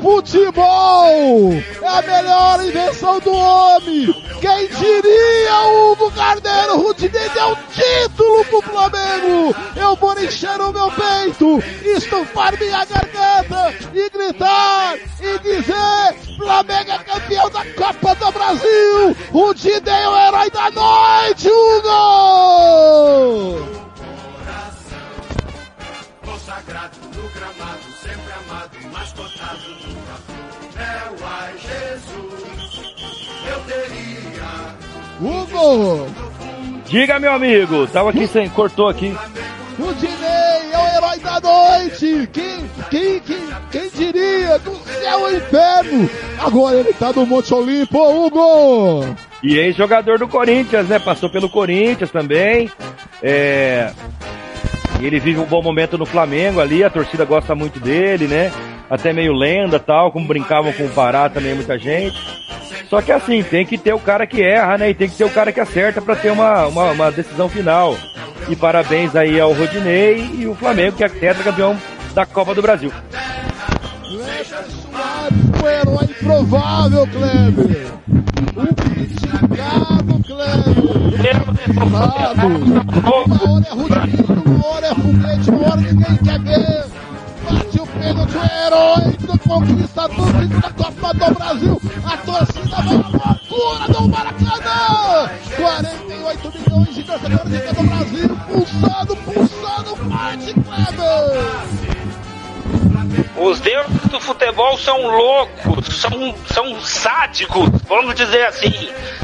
futebol é a melhor invenção do homem. Quem diria, Hugo Carneiro, Rudinei deu título pro Flamengo. Eu vou encher o meu peito, estufar minha garganta e gritar e dizer, Flamengo é campeão da Copa do Brasil. Rudinei é o herói da noite, Hugo! Sempre amado, mascotado nunca É o ai Jesus, eu teria. Hugo! Diga, meu amigo, tava aqui sem, cortou aqui. O Dinei é o herói da noite! Quem, quem, quem, quem diria? Do céu ao inferno! Agora ele tá no Monte Olimpo, Hugo! E ex-jogador do Corinthians, né? Passou pelo Corinthians também. É, ele vive um bom momento no Flamengo ali, a torcida gosta muito dele, né? Até meio lenda tal, como brincavam com o Pará também muita gente. Só que assim, tem que ter o cara que erra, né? E tem que ter o cara que acerta para ter uma, uma, uma, decisão final. E parabéns aí ao Rodinei e o Flamengo, que é tetracampeão da Copa do Brasil. Improvável, Kleber! Kleber! Uma hora é uma hora é foguete, uma hora ninguém quer ver! Bate o pênalti, o herói do conquistador da Copa do Brasil! A torcida vai à loucura do Maracanã! 48 milhões de torcedores do Brasil, pulsando, pulsando, forte, Kleber! Os deuses do futebol são loucos, são, são sádicos, vamos dizer assim.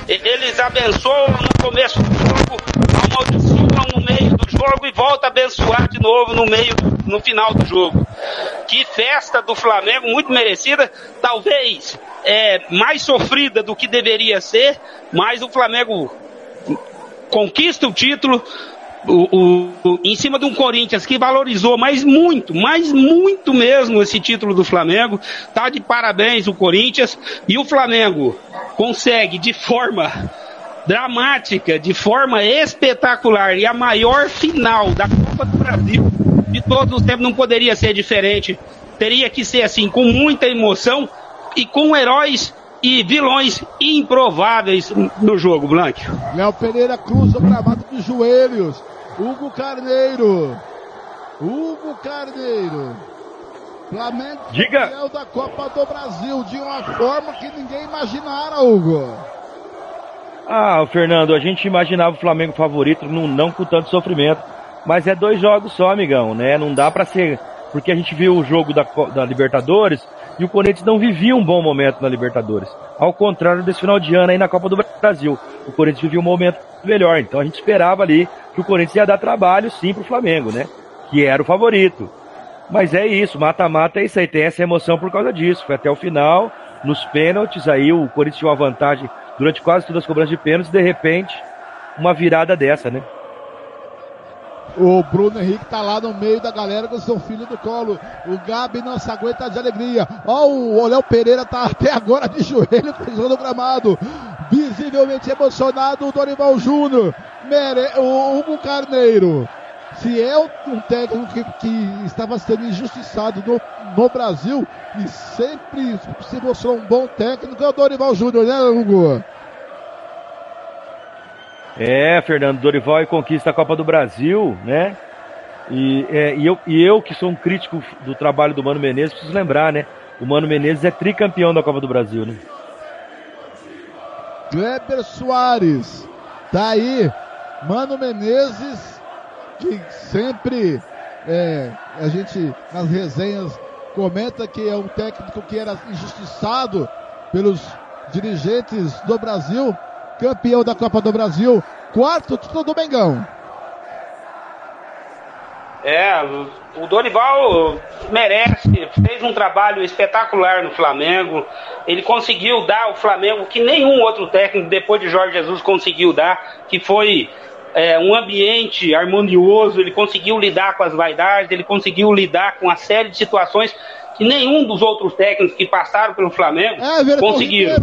Eles abençoam no começo do jogo, do jogo e voltam a abençoar de novo no meio, no final do jogo. Que festa do Flamengo, muito merecida, talvez é, mais sofrida do que deveria ser, mas o Flamengo conquista o título, o, o, em cima de um Corinthians que valorizou, mas muito, mas muito mesmo esse título do Flamengo. Tá de parabéns o Corinthians e o Flamengo consegue de forma dramática, de forma espetacular e a maior final da Copa do Brasil de todos os tempos não poderia ser diferente. Teria que ser assim, com muita emoção e com heróis e vilões improváveis no jogo, Blank. Léo Pereira cruza o gramado de joelhos. Hugo Carneiro. Hugo Carneiro. Flamengo Diga. da Copa do Brasil de uma forma que ninguém imaginara, Hugo. Ah, Fernando, a gente imaginava o Flamengo favorito, não, não com tanto sofrimento. Mas é dois jogos só, amigão, né? Não dá para ser. Porque a gente viu o jogo da, da Libertadores e o Corinthians não vivia um bom momento na Libertadores. Ao contrário desse final de ano aí na Copa do Brasil. O Corinthians vivia um momento melhor. Então a gente esperava ali que o Corinthians ia dar trabalho sim pro Flamengo, né? Que era o favorito. Mas é isso, mata-mata é isso aí, tem essa emoção por causa disso. Foi até o final, nos pênaltis, aí o Corinthians tinha uma vantagem durante quase todas as cobranças de pênaltis, de repente, uma virada dessa, né? O Bruno Henrique tá lá no meio da galera com seu filho do colo. O Gabi não se aguenta de alegria. Ó, o Léo Pereira tá até agora de joelho cruzando o gramado. Visivelmente emocionado o Dorival Júnior. Mere... O Hugo Carneiro. Se é um técnico que, que estava sendo injustiçado no, no, Brasil e sempre se mostrou um bom técnico, é o Dorival Júnior, né, Hugo? É, Fernando Dorival e conquista a Copa do Brasil, né? E, é, e, eu, e eu, que sou um crítico do trabalho do Mano Menezes, preciso lembrar, né? O Mano Menezes é tricampeão da Copa do Brasil, né? Kleber Soares, tá aí, Mano Menezes, que sempre é, a gente nas resenhas comenta que é um técnico que era injustiçado pelos dirigentes do Brasil, campeão da Copa do Brasil, quarto título do Mengão. É, o Dorival merece, fez um trabalho espetacular no Flamengo. Ele conseguiu dar ao Flamengo que nenhum outro técnico depois de Jorge Jesus conseguiu dar, que foi é, um ambiente harmonioso. Ele conseguiu lidar com as vaidades, ele conseguiu lidar com uma série de situações que nenhum dos outros técnicos que passaram pelo Flamengo é, conseguiram.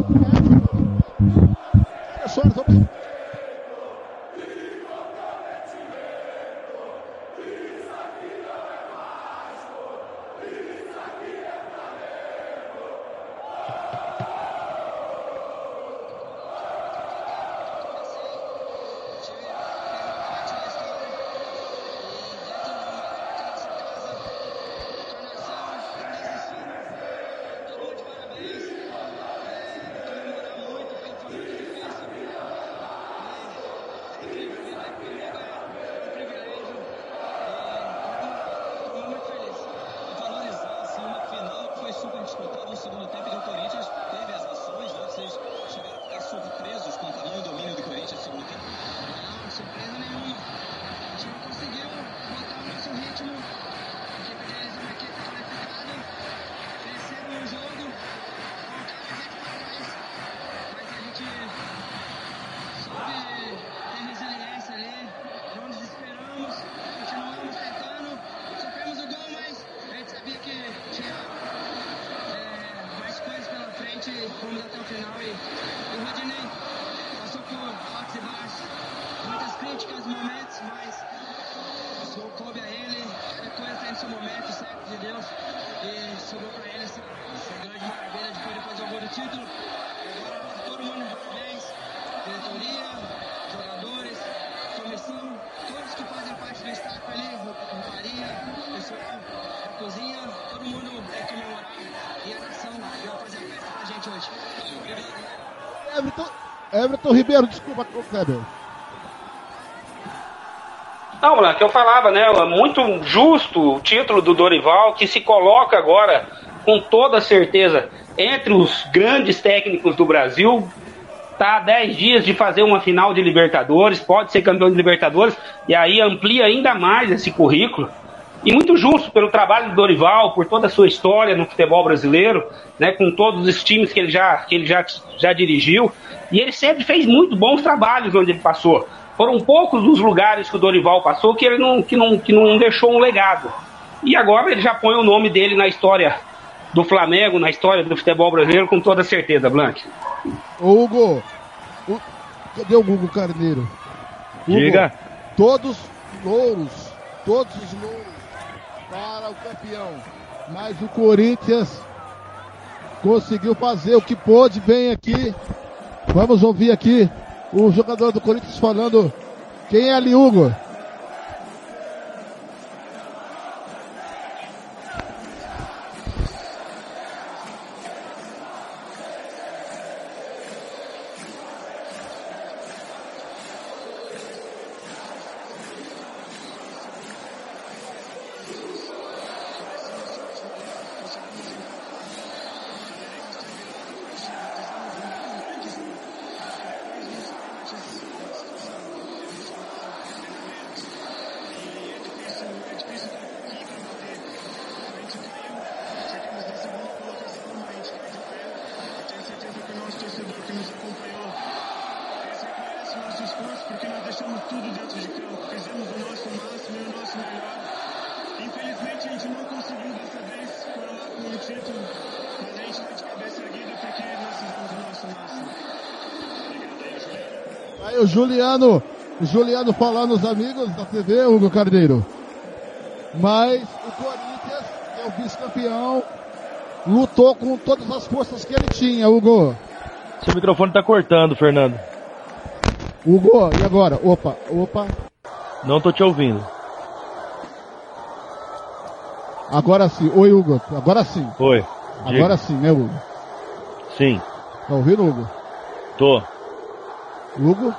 vamos até o final e o Rodinei passou por altos e baixos, muitas críticas, momentos, mas isso coube a ele, cada coisa tem seu momento certo de Deus e sobrou para ele essa, essa grande maravilha de poder fazer o gol do título. Agora todo mundo Everton, Everton Ribeiro, desculpa, Kleber. Não, Blanc, eu falava, né? Muito justo o título do Dorival, que se coloca agora com toda certeza entre os grandes técnicos do Brasil. Está a 10 dias de fazer uma final de Libertadores, pode ser campeão de Libertadores, e aí amplia ainda mais esse currículo. E muito justo pelo trabalho do Dorival, por toda a sua história no futebol brasileiro, né, com todos os times que ele já, que ele já, já dirigiu. E ele sempre fez muito bons trabalhos onde ele passou. Foram poucos os lugares que o Dorival passou que ele não, que não, que não deixou um legado. E agora ele já põe o nome dele na história do Flamengo, na história do futebol brasileiro, com toda certeza, Blank. Ô Hugo, o, cadê o Hugo Carneiro? Hugo, Diga. Todos louros, todos os louros para o campeão. Mas o Corinthians conseguiu fazer o que pôde, vem aqui. Vamos ouvir aqui o jogador do Corinthians falando quem é ali, Hugo. Juliano, Juliano falando os amigos da TV, Hugo Carneiro. Mas o Corinthians, que é o vice-campeão, lutou com todas as forças que ele tinha, Hugo. Seu microfone está cortando, Fernando. Hugo, e agora? Opa, opa. Não tô te ouvindo. Agora sim. Oi, Hugo. Agora sim. Oi. Agora sim, né, Hugo? Sim. Tá ouvindo, Hugo? Tô. Hugo?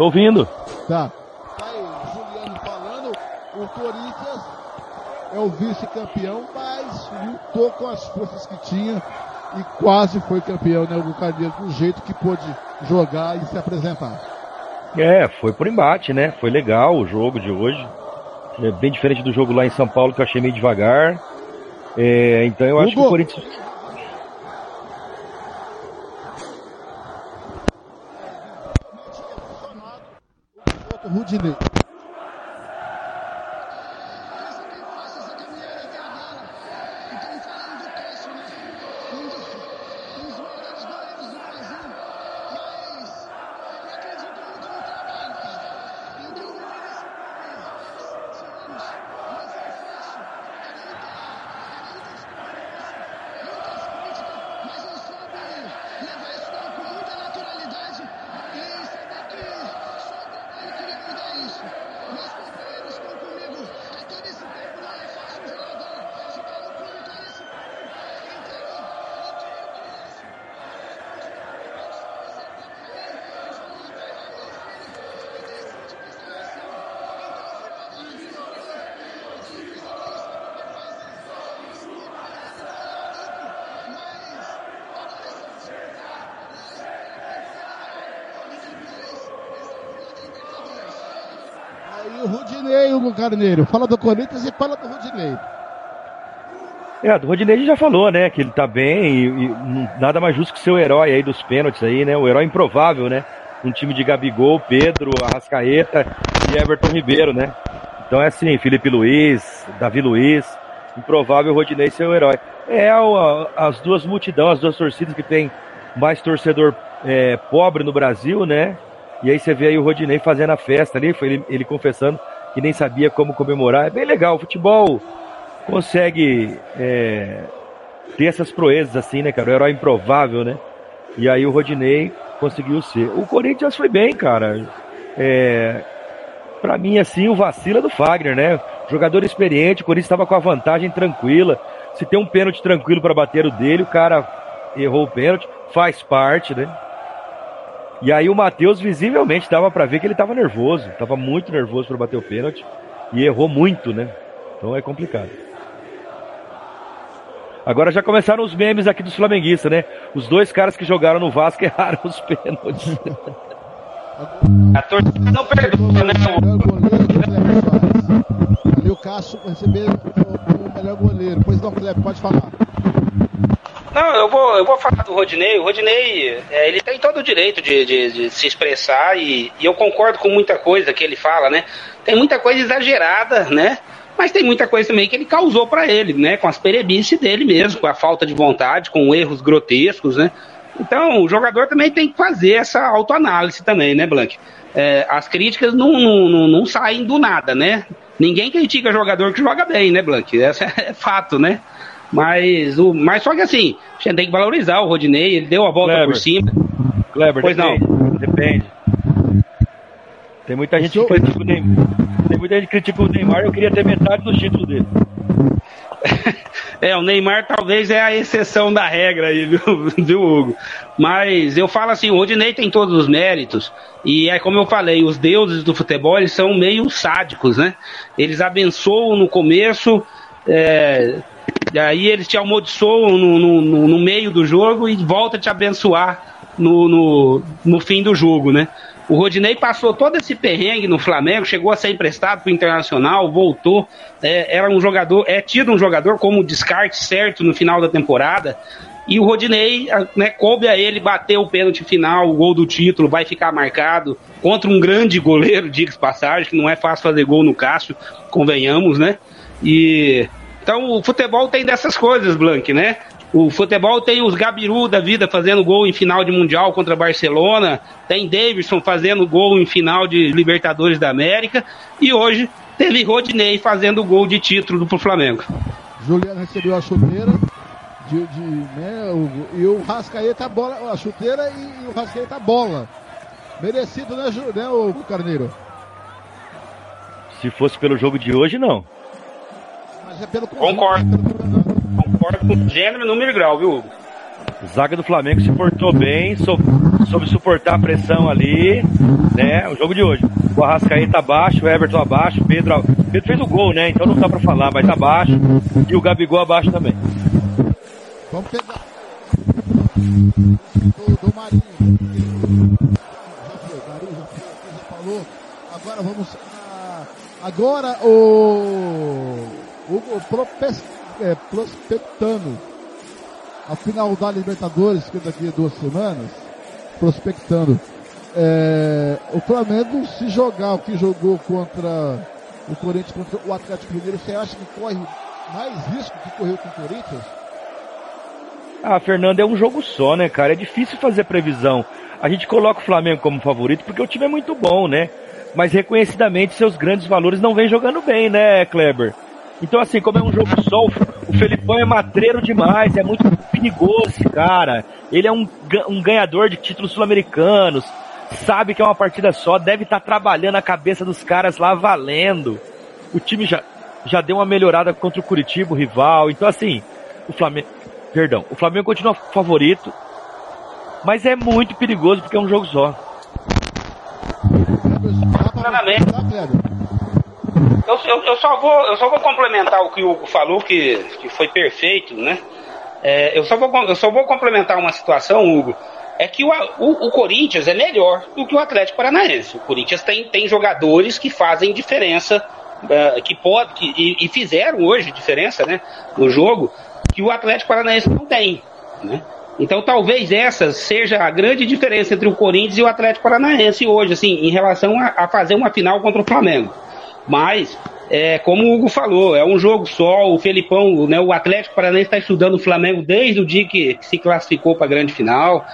Tô ouvindo. Tá. Tá aí, Juliano falando, o Corinthians é o vice-campeão, mas lutou com as forças que tinha e quase foi campeão, né, o Carneiro, do jeito que pôde jogar e se apresentar. É, foi por embate, né? Foi legal o jogo de hoje. É bem diferente do jogo lá em São Paulo que eu achei meio devagar. É, então eu Hugo, acho que o Corinthians Guinée. Rudinei. Carneiro. Fala do Corinthians e fala do Rodinei. É, Rodinei a já falou, né? Que ele tá bem e, e, nada mais justo que ser o herói aí dos pênaltis aí, né? O herói improvável, né? Um time de Gabigol, Pedro, Arrascaeta e Everton Ribeiro, né? Então é assim, Felipe Luiz, Davi Luiz, improvável Rodinei ser o herói. É as duas multidões, as duas torcidas que tem mais torcedor é, pobre no Brasil, né? E aí você vê aí o Rodinei fazendo a festa ali, foi ele, ele confessando que nem sabia como comemorar. É bem legal, o futebol consegue é, ter essas proezas assim, né, cara? O herói improvável, né? E aí o Rodinei conseguiu ser. O Corinthians foi bem, cara. É, para mim, assim, o vacila do Fagner, né? Jogador experiente, o Corinthians estava com a vantagem tranquila. Se tem um pênalti tranquilo para bater o dele, o cara errou o pênalti, faz parte, né? E aí o Matheus visivelmente dava para ver que ele estava nervoso, estava muito nervoso para bater o pênalti e errou muito, né? Então é complicado. Agora já começaram os memes aqui dos flamenguistas, né? Os dois caras que jogaram no Vasco erraram os pênaltis. A torcida não perdoa, né? Ali o Cássio recebeu o melhor goleiro. Pois não, Cleber, pode falar. Não, eu vou, eu vou falar do Rodinei. O Rodinei, é, ele tem todo o direito de, de, de se expressar e, e, eu concordo com muita coisa que ele fala, né? Tem muita coisa exagerada, né? Mas tem muita coisa também que ele causou para ele, né? Com as perebices dele mesmo, com a falta de vontade, com erros grotescos, né? Então, o jogador também tem que fazer essa autoanálise também, né, Blank? É, as críticas não, não, não, saem do nada, né? Ninguém critica jogador que joga bem, né, Blank? Esse é fato, né? Mas, o, mas só que assim, a gente tem que valorizar o Rodinei, ele deu a volta Kleber. por cima. Kleber, pois depende, não. Depende. Tem muita gente que critica o Neymar. Tem muita gente que critica o Neymar, eu queria ter metade do título dele. É, o Neymar talvez é a exceção da regra aí, viu, viu, Hugo? Mas eu falo assim, o Rodinei tem todos os méritos, e é como eu falei, os deuses do futebol, eles são meio sádicos, né? Eles abençoam no começo, é, aí eles te amaldiçoam no, no, no, meio do jogo e volta a te abençoar no, no, no fim do jogo, né? O Rodinei passou todo esse perrengue no Flamengo, chegou a ser emprestado para o Internacional, voltou, é, era um jogador, é tido um jogador como descarte certo no final da temporada. E o Rodinei, né, coube a ele bater o pênalti final, o gol do título, vai ficar marcado contra um grande goleiro, diga passagem, que não é fácil fazer gol no Cássio, convenhamos, né? E então o futebol tem dessas coisas, Blank, né? O futebol tem os Gabiru da vida fazendo gol em final de Mundial contra Barcelona, tem Davidson fazendo gol em final de Libertadores da América, e hoje teve Rodinei fazendo gol de título pro Flamengo. Juliano recebeu a chuteira de, de né, o, e o Rascaeta a bola, a chuteira e, e o Rascaeta a bola. Merecido, né, né, o Carneiro? Se fosse pelo jogo de hoje, não. É pelo Concordo. Concordo com gênero, número e grau, viu, Hugo? Zaga do Flamengo se portou bem, soube, soube suportar a pressão ali, né? O jogo de hoje. O Arrascaeta abaixo, o Everton abaixo, Pedro, Pedro fez o gol, né? Então não dá pra falar, mas tá abaixo. E o Gabigol abaixo também. Vamos pegar. Do, do Marinho. Já falou. Agora vamos. agora o. O, o é, prospectando a final da Libertadores, que daqui a duas semanas, prospectando. É, o Flamengo, se jogar o que jogou contra o Corinthians, contra o Atlético Mineiro, você acha que corre mais risco que correu com o Corinthians? Ah, Fernando, é um jogo só, né, cara? É difícil fazer previsão. A gente coloca o Flamengo como favorito porque o time é muito bom, né? Mas reconhecidamente seus grandes valores não vêm jogando bem, né, Kleber? Então, assim, como é um jogo só, o Felipão é matreiro demais, é muito perigoso esse cara. Ele é um, um ganhador de títulos sul-americanos, sabe que é uma partida só, deve estar tá trabalhando a cabeça dos caras lá valendo. O time já, já deu uma melhorada contra o Curitiba, o rival. Então, assim, o Flamengo. Perdão, o Flamengo continua favorito, mas é muito perigoso porque é um jogo só. Claramente. Eu, eu, eu, só vou, eu só vou complementar o que o Hugo falou, que, que foi perfeito, né? É, eu, só vou, eu só vou complementar uma situação, Hugo. É que o, o, o, Corinthians é melhor do que o Atlético Paranaense. O Corinthians tem, tem jogadores que fazem diferença, uh, que pode, que, e, e, fizeram hoje diferença né, no jogo, que o Atlético Paranaense não tem. Né? Então talvez essa seja a grande diferença entre o Corinthians e o Atlético Paranaense hoje, assim, em relação a, a fazer uma final contra o Flamengo. Mas é, como o Hugo falou, é um jogo só. O Felipão, né, o Atlético Paranaense está estudando o Flamengo desde o dia que se classificou para a grande final.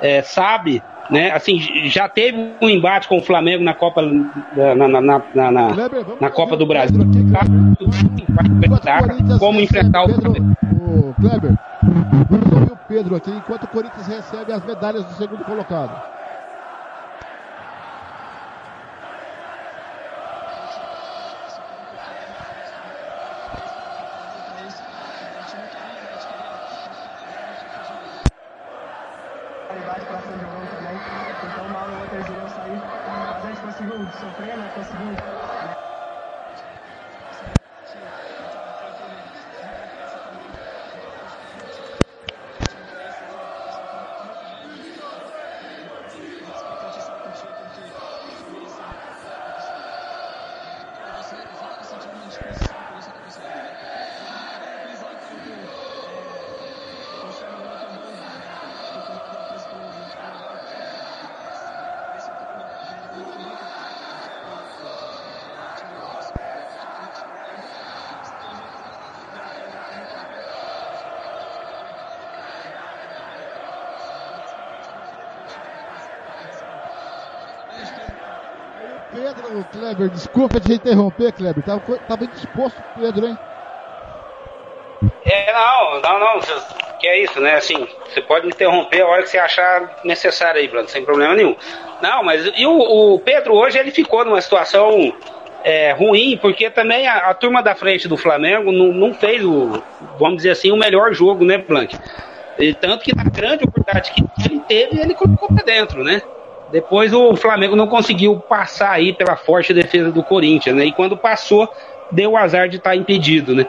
É, sabe, né? Assim, já teve um embate com o Flamengo na Copa, na, na, na, na, na Copa do Brasil. Como enfrentar o Flamengo. Kleber, vamos ouvir o Pedro aqui, enquanto o Corinthians recebe as medalhas do segundo colocado. Pedro, Kleber, desculpa te interromper, Kleber. Tava, tava indisposto Pedro, hein? É, não, não, não. Que é isso, né? Assim, você pode me interromper a hora que você achar necessário aí, Bruno, sem problema nenhum. Não, mas e o, o Pedro hoje ele ficou numa situação é, ruim, porque também a, a, turma da frente do Flamengo não, não, fez o, vamos dizer assim, o melhor jogo, né, Blank? E tanto que na grande oportunidade que ele teve, ele colocou pra dentro, né? Depois o Flamengo não conseguiu passar aí pela forte defesa do Corinthians, né? E quando passou, deu o azar de estar tá impedido, né?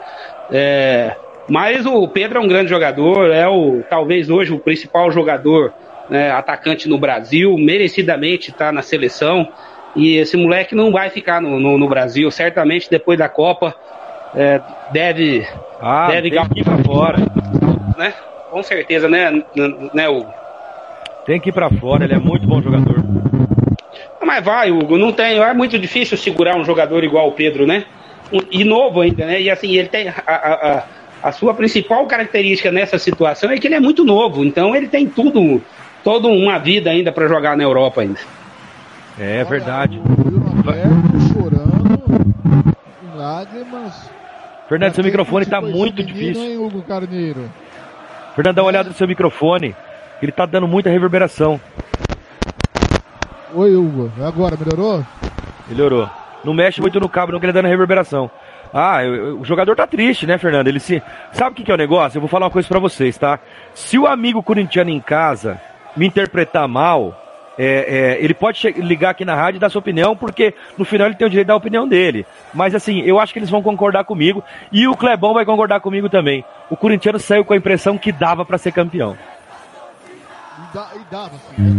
É, mas o Pedro é um grande jogador, é o talvez hoje o principal jogador né, atacante no Brasil, merecidamente está na seleção. E esse moleque não vai ficar no, no, no Brasil, certamente depois da Copa é, deve ah, deve fora, né? Com certeza, né, né, Hugo? Tem que ir para fora, ele é muito bom jogador. Mas vai, Hugo, não tem. É muito difícil segurar um jogador igual o Pedro, né? E novo ainda, né? E assim, ele tem. A, a, a sua principal característica nessa situação é que ele é muito novo, então ele tem tudo, toda uma vida ainda para jogar na Europa ainda. É verdade. chorando, lágrimas. Fernando, seu microfone está muito difícil. Hein, Hugo Carneiro? Fernando, dá uma olhada no seu microfone. Ele tá dando muita reverberação. Oi, Hugo. Agora, melhorou? Melhorou. Não mexe muito no cabo, não, que ele tá dando reverberação. Ah, o jogador tá triste, né, Fernando? Ele se. Sabe o que, que é o negócio? Eu vou falar uma coisa para vocês, tá? Se o amigo corintiano em casa me interpretar mal, é, é, ele pode ligar aqui na rádio e dar sua opinião, porque no final ele tem o direito da opinião dele. Mas assim, eu acho que eles vão concordar comigo e o Clebão vai concordar comigo também. O corintiano saiu com a impressão que dava para ser campeão. E, dava, sim.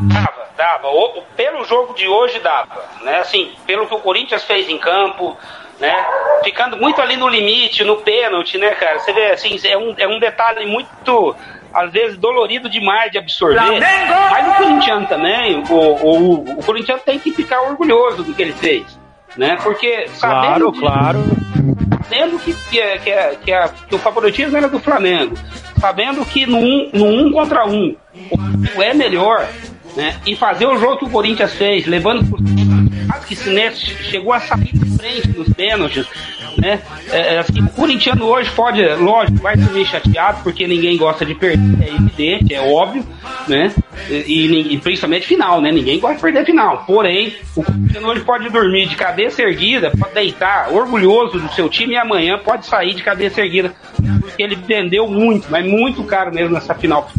Dava, dava. O, pelo jogo de hoje dava, né? Assim, pelo que o Corinthians fez em campo, né? Ficando muito ali no limite, no pênalti, né, cara? Você vê, assim, é um, é um detalhe muito, às vezes, dolorido demais de absorver. Flamengo! Mas o Corinthians também, o, o, o, o Corinthians tem que ficar orgulhoso do que ele fez, né? Porque sabendo... Claro, que, claro sabendo que, que, é, que, é, que, é, que o favoritismo era do Flamengo, sabendo que no um, no um contra um o é melhor, né? E fazer o jogo que o Corinthians fez, levando por que se chegou a sair de frente nos pênaltis, né? É, é, assim, o corintiano hoje pode, lógico, vai se ver chateado porque ninguém gosta de perder, é evidente, é óbvio, né? E, e, principalmente final, né? Ninguém gosta de perder final. Porém, o corintiano hoje pode dormir de cabeça erguida, pode deitar orgulhoso do seu time e amanhã pode sair de cabeça erguida porque ele vendeu muito, mas muito caro mesmo nessa final.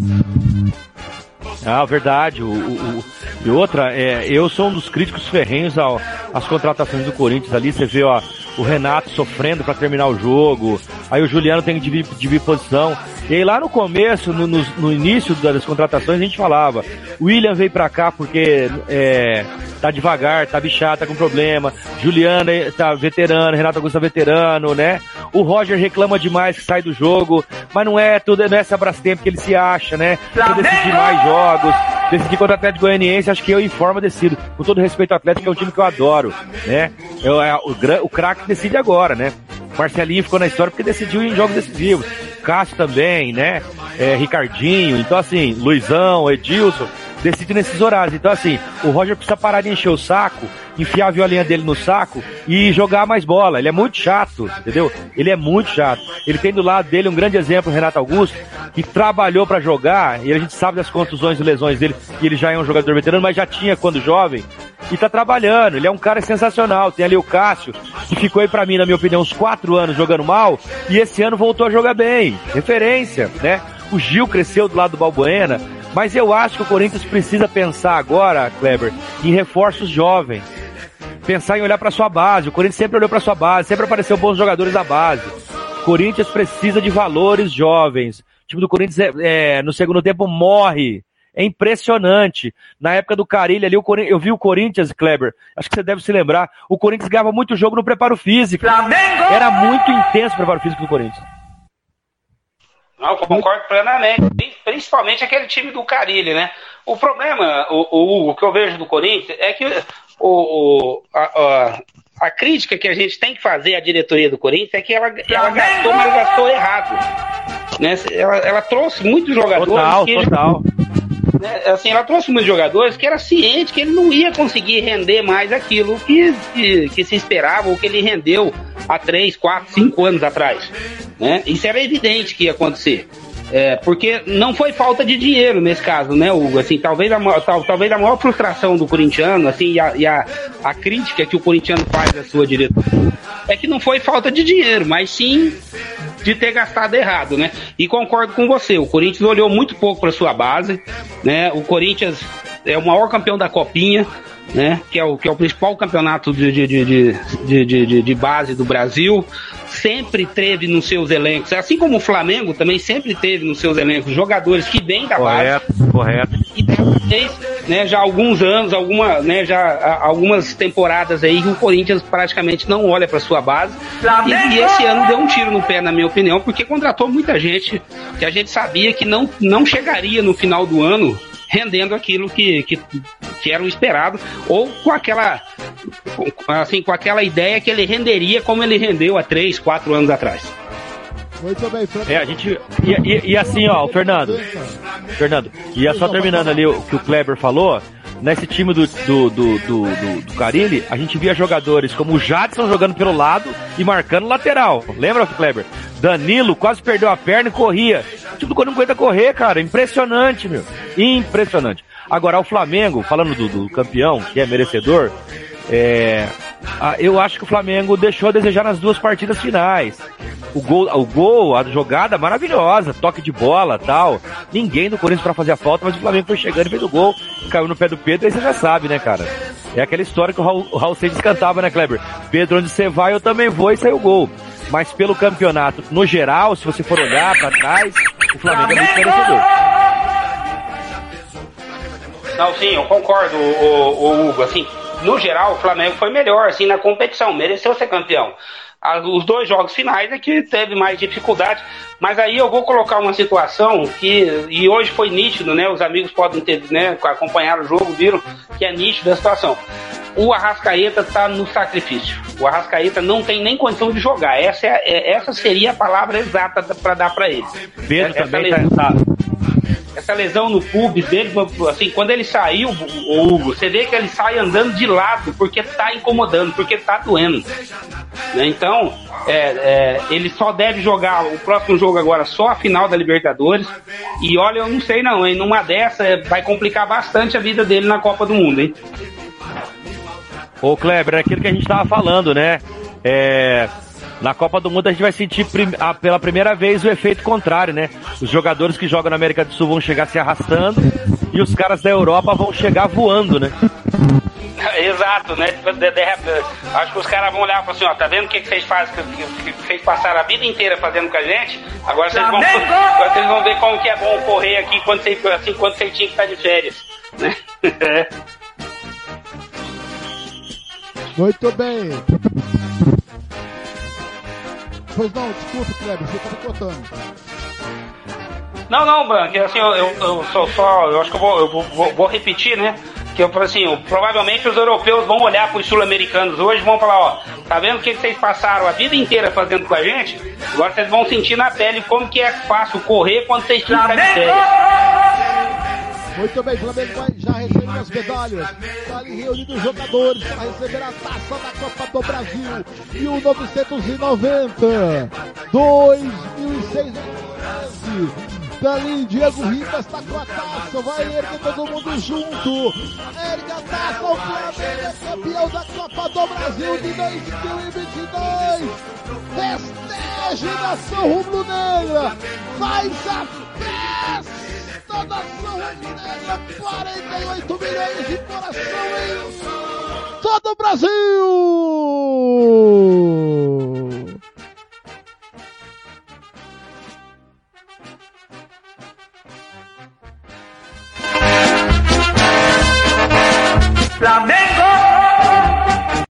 Ah, verdade. O, o, e outra, é, eu sou um dos críticos ferrenhos ao, às contratações do Corinthians ali. Você vê ó, o Renato sofrendo para terminar o jogo, aí o Juliano tem que dividir, dividir posição. E aí lá no começo, no, no, no, início das contratações, a gente falava, o William veio para cá porque é, tá devagar, tá bichado, tá com problema. Juliano tá veterano, Renato Augusto tá veterano, né? O Roger reclama demais que sai do jogo, mas não é tudo, não é essa Brastemp que ele se acha, né? Pra decidir mais jogos. decidir contra o Atlético Goianiense, acho que eu informo decido. Com todo respeito ao Atlético, é um time que eu adoro, né? Eu, é, o o craque decide agora, né? Marcelinho ficou na história porque decidiu em jogos decisivos. Cássio também, né? É, Ricardinho. Então, assim, Luizão, Edilson, decide nesses horários. Então, assim, o Roger precisa parar de encher o saco, enfiar a violinha dele no saco e jogar mais bola. Ele é muito chato, entendeu? Ele é muito chato. Ele tem do lado dele um grande exemplo, o Renato Augusto, que trabalhou para jogar, e a gente sabe das contusões e lesões dele, e ele já é um jogador veterano, mas já tinha quando jovem, e tá trabalhando. Ele é um cara sensacional. Tem ali o Cássio, que ficou aí pra mim, na minha opinião, uns quatro anos jogando mal, e esse ano voltou a jogar bem. Referência, né? O Gil cresceu do lado do Balbuena, mas eu acho que o Corinthians precisa pensar agora, Kleber, em reforços jovens. Pensar em olhar para sua base. O Corinthians sempre olhou para sua base, sempre apareceu bons jogadores da base. O Corinthians precisa de valores jovens. O time do Corinthians é, é, no segundo tempo morre. É impressionante. Na época do Carilho ali, eu vi o Corinthians, Kleber, acho que você deve se lembrar, o Corinthians ganhava muito jogo no preparo físico. Flamengo! Era muito intenso o preparo físico do Corinthians. Não, concordo plenamente. Principalmente aquele time do Carilli, né? O problema, o, o, o que eu vejo do Corinthians é que o, a, a, a, crítica que a gente tem que fazer à diretoria do Corinthians é que ela, ela gastou, mas gastou errado. Né? Ela, ela trouxe muitos jogadores. Total, que, total. Né, assim, ela trouxe muitos jogadores que era ciente que ele não ia conseguir render mais aquilo que, que, que se esperava ou que ele rendeu há 3, 4, 5 anos atrás. Né? Isso era evidente que ia acontecer. É, porque não foi falta de dinheiro nesse caso, né, Hugo? Assim, talvez a, tal, talvez a maior frustração do corintiano, assim, e, a, e a, a crítica que o corintiano faz à sua diretoria é que não foi falta de dinheiro, mas sim de ter gastado errado, né? E concordo com você, o Corinthians olhou muito pouco para sua base, né? O Corinthians é o maior campeão da Copinha, né? Que é o, que é o principal campeonato de, de, de, de, de, de base do Brasil. Sempre teve nos seus elencos, assim como o Flamengo também sempre teve nos seus elencos jogadores que vêm da correto, base. Correto, E dessa vez, né, já há alguns anos, alguma, né, já algumas temporadas aí que o Corinthians praticamente não olha para sua base. E, e, esse ano deu um tiro no pé, na minha opinião, porque contratou muita gente que a gente sabia que não, não chegaria no final do ano rendendo aquilo que, que, que era o esperado, ou com aquela assim, com aquela ideia que ele renderia como ele rendeu há três, quatro anos atrás. Muito bem, Fernando. É, a gente. E, e, e assim, ó, o Fernando. Fernando, e é só terminando ali o que o Kleber falou, nesse time do, do, do, do, do, do Carilli, a gente via jogadores como o Jadson jogando pelo lado e marcando lateral. Lembra, Kleber? Danilo quase perdeu a perna e corria. O time do Corinthians não aguenta correr, cara. Impressionante, meu. Impressionante. Agora, o Flamengo, falando do, do campeão, que é merecedor, é, eu acho que o Flamengo deixou a desejar nas duas partidas finais. O gol, o gol, a jogada maravilhosa, toque de bola tal. Ninguém do Corinthians para fazer a falta, mas o Flamengo foi chegando e fez o gol, caiu no pé do Pedro, aí você já sabe, né, cara? É aquela história que o Raul, o Raul Seixas cantava, né, Kleber? Pedro, onde você vai, eu também vou e saiu o gol. Mas pelo campeonato, no geral, se você for olhar para trás, o Flamengo é muito merecedor. Não, sim, eu concordo, o, o Hugo. Assim, no geral, o Flamengo foi melhor assim na competição, mereceu ser campeão. Os dois jogos finais é que teve mais dificuldade, mas aí eu vou colocar uma situação que, e hoje foi nítido, né? Os amigos podem ter, né, acompanhar o jogo, viram que é nítido a situação. O Arrascaeta está no sacrifício. O Arrascaeta não tem nem condição de jogar. Essa, é, é essa seria a palavra exata para dar para ele. Pedro essa também está essa lesão no pubis dele, assim, quando ele saiu, o Hugo, você vê que ele sai andando de lado porque tá incomodando, porque tá doendo. Né? Então, é, é, ele só deve jogar o próximo jogo agora só a final da Libertadores. E olha, eu não sei não, hein? Numa dessa é, vai complicar bastante a vida dele na Copa do Mundo, hein? Ô Kleber, é aquilo que a gente tava falando, né? É, na Copa do Mundo a gente vai sentir prim a, pela primeira vez o efeito contrário, né? Os jogadores que jogam na América do Sul vão chegar se arrastando e os caras da Europa vão chegar voando, né? Exato, né? De, de, de, acho que os caras vão olhar e falar assim, ó, tá vendo o que, que vocês fazem, que, que, que vocês passaram a vida inteira fazendo com a gente? Agora vocês vão, agora vocês vão ver como que é bom correr aqui quando vocês, assim, quando vocês tinham que estar de férias. Né? Muito bem. Pois não, desculpe, Kleber, você está me cortando. Não, não, Branco, assim, eu, eu, eu só, só, eu acho que eu vou, eu vou, vou repetir, né? que eu assim, provavelmente os europeus vão olhar para os sul-americanos hoje e vão falar, ó, tá vendo o que vocês passaram a vida inteira fazendo com a gente? Agora vocês vão sentir na pele como que é fácil correr quando vocês tiram a muito bem, Flamengo vai já receber as medalhas. Está ali reunindo os jogadores para receber a taça da Copa do Brasil. 1990, 2006, Dali, Diego Ribas está com a taça, vai erguer todo mundo junto. Ergue a taça, o Flamengo é campeão da Copa do Brasil de 2022. Festeje nação rubro-negra, faz a festa toda nação reunida, 48 milhões de coração em todo o Brasil! Flamengo!